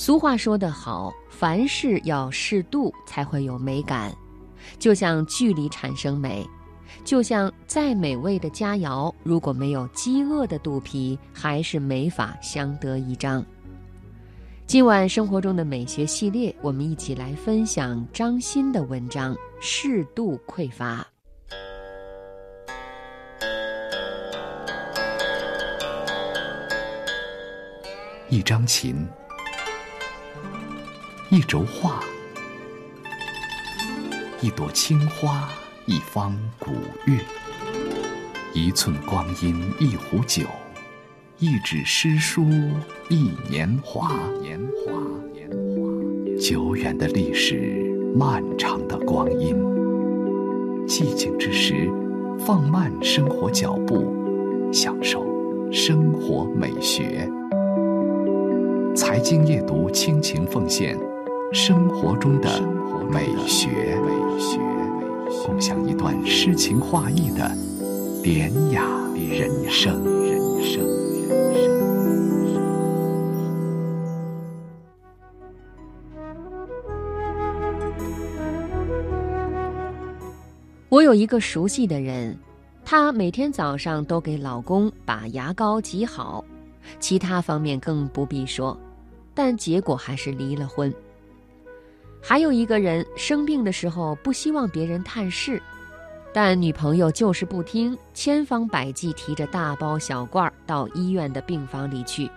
俗话说得好，凡事要适度才会有美感，就像距离产生美，就像再美味的佳肴，如果没有饥饿的肚皮，还是没法相得益彰。今晚生活中的美学系列，我们一起来分享张欣的文章《适度匮乏》。一张琴，一轴画，一朵青花，一方古月，一寸光阴，一壶酒。一纸诗书，一年华，年华，年华。久远的历史，漫长的光阴。寂静之时，放慢生活脚步，享受生活美学。财经夜读倾情奉献生活中的美学，共享一段诗情画意的典雅人生。人生。我有一个熟悉的人，她每天早上都给老公把牙膏挤好，其他方面更不必说，但结果还是离了婚。还有一个人生病的时候不希望别人探视，但女朋友就是不听，千方百计提着大包小罐到医院的病房里去，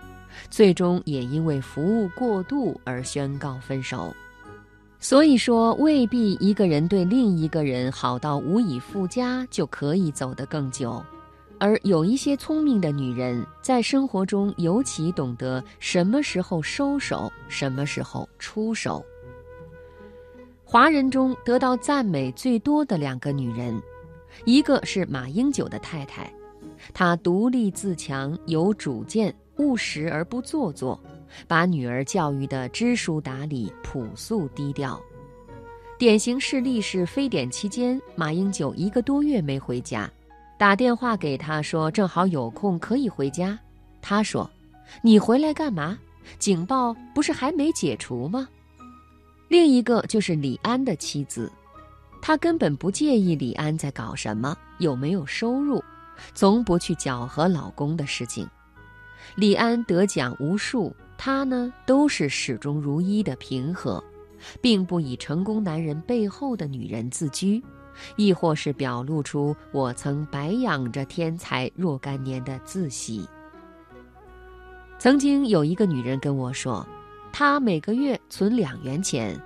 最终也因为服务过度而宣告分手。所以说，未必一个人对另一个人好到无以复加就可以走得更久，而有一些聪明的女人在生活中尤其懂得什么时候收手，什么时候出手。华人中得到赞美最多的两个女人，一个是马英九的太太，她独立自强，有主见，务实而不做作。把女儿教育的知书达理、朴素低调。典型事例是非典期间，马英九一个多月没回家，打电话给他说正好有空可以回家。他说：“你回来干嘛？警报不是还没解除吗？”另一个就是李安的妻子，她根本不介意李安在搞什么，有没有收入，从不去搅和老公的事情。李安得奖无数。他呢，都是始终如一的平和，并不以成功男人背后的女人自居，亦或是表露出我曾白养着天才若干年的自喜。曾经有一个女人跟我说，她每个月存两元钱，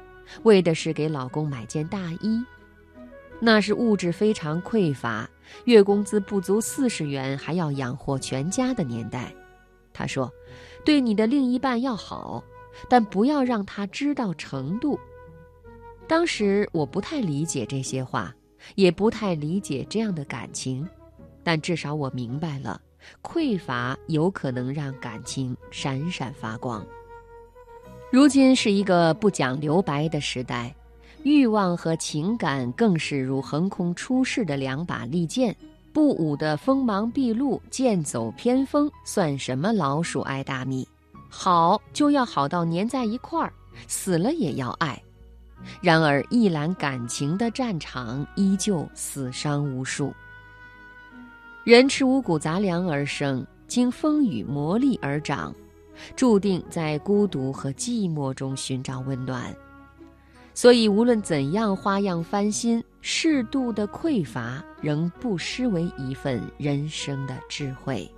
为的是给老公买件大衣。那是物质非常匮乏，月工资不足四十元，还要养活全家的年代。她说。对你的另一半要好，但不要让他知道程度。当时我不太理解这些话，也不太理解这样的感情，但至少我明白了，匮乏有可能让感情闪闪发光。如今是一个不讲留白的时代，欲望和情感更是如横空出世的两把利剑。不武的锋芒毕露、剑走偏锋，算什么老鼠爱大米？好就要好到粘在一块儿，死了也要爱。然而一览感情的战场，依旧死伤无数。人吃五谷杂粮而生，经风雨磨砺而长，注定在孤独和寂寞中寻找温暖。所以，无论怎样花样翻新，适度的匮乏仍不失为一份人生的智慧。